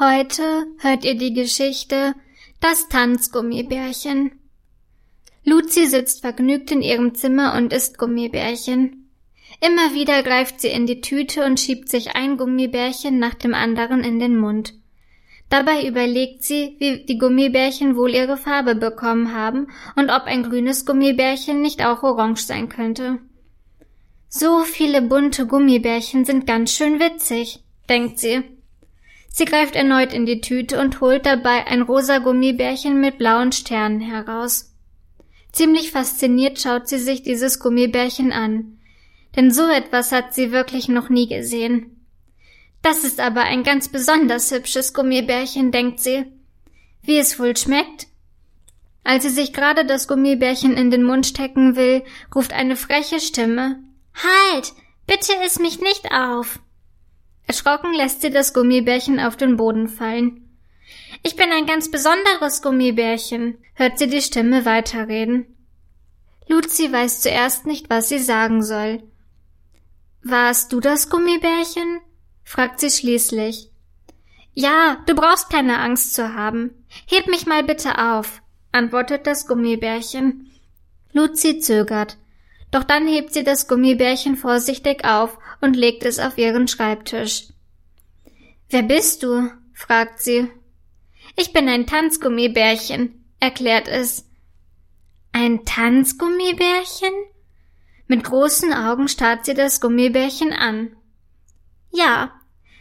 Heute hört ihr die Geschichte Das Tanzgummibärchen. Luzi sitzt vergnügt in ihrem Zimmer und isst Gummibärchen. Immer wieder greift sie in die Tüte und schiebt sich ein Gummibärchen nach dem anderen in den Mund. Dabei überlegt sie, wie die Gummibärchen wohl ihre Farbe bekommen haben und ob ein grünes Gummibärchen nicht auch orange sein könnte. So viele bunte Gummibärchen sind ganz schön witzig, denkt sie. Sie greift erneut in die Tüte und holt dabei ein rosa Gummibärchen mit blauen Sternen heraus. Ziemlich fasziniert schaut sie sich dieses Gummibärchen an, denn so etwas hat sie wirklich noch nie gesehen. Das ist aber ein ganz besonders hübsches Gummibärchen, denkt sie. Wie es wohl schmeckt? Als sie sich gerade das Gummibärchen in den Mund stecken will, ruft eine freche Stimme Halt. Bitte iss mich nicht auf. Erschrocken lässt sie das Gummibärchen auf den Boden fallen. Ich bin ein ganz besonderes Gummibärchen, hört sie die Stimme weiterreden. Luzi weiß zuerst nicht, was sie sagen soll. Warst du das Gummibärchen? fragt sie schließlich. Ja, du brauchst keine Angst zu haben. Heb mich mal bitte auf, antwortet das Gummibärchen. Luzi zögert. Doch dann hebt sie das Gummibärchen vorsichtig auf und legt es auf ihren Schreibtisch. Wer bist du? fragt sie. Ich bin ein Tanzgummibärchen, erklärt es. Ein Tanzgummibärchen? Mit großen Augen starrt sie das Gummibärchen an. Ja,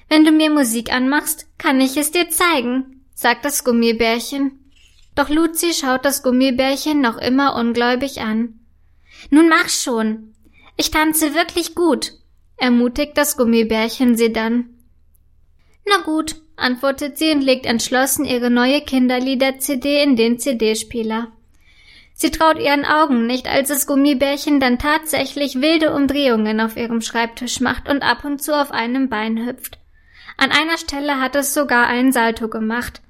wenn du mir Musik anmachst, kann ich es dir zeigen, sagt das Gummibärchen. Doch Luzi schaut das Gummibärchen noch immer ungläubig an. Nun mach schon. Ich tanze wirklich gut, ermutigt das Gummibärchen sie dann. Na gut, antwortet sie und legt entschlossen ihre neue Kinderlieder-CD in den CD-Spieler. Sie traut ihren Augen nicht, als das Gummibärchen dann tatsächlich wilde Umdrehungen auf ihrem Schreibtisch macht und ab und zu auf einem Bein hüpft. An einer Stelle hat es sogar einen Salto gemacht.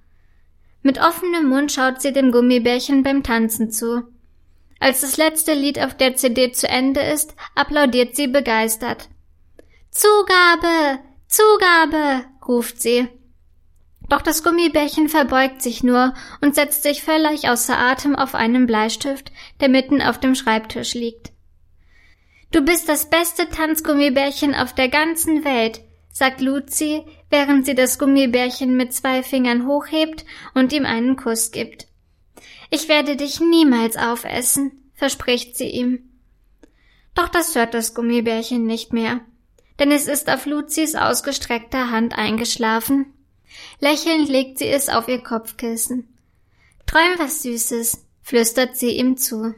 Mit offenem Mund schaut sie dem Gummibärchen beim Tanzen zu. Als das letzte Lied auf der CD zu Ende ist, applaudiert sie begeistert. Zugabe. Zugabe. ruft sie. Doch das Gummibärchen verbeugt sich nur und setzt sich völlig außer Atem auf einen Bleistift, der mitten auf dem Schreibtisch liegt. Du bist das beste Tanzgummibärchen auf der ganzen Welt, sagt Luzi, während sie das Gummibärchen mit zwei Fingern hochhebt und ihm einen Kuss gibt. Ich werde dich niemals aufessen, verspricht sie ihm. Doch das hört das Gummibärchen nicht mehr, denn es ist auf Luzis ausgestreckter Hand eingeschlafen. Lächelnd legt sie es auf ihr Kopfkissen. Träum was Süßes, flüstert sie ihm zu.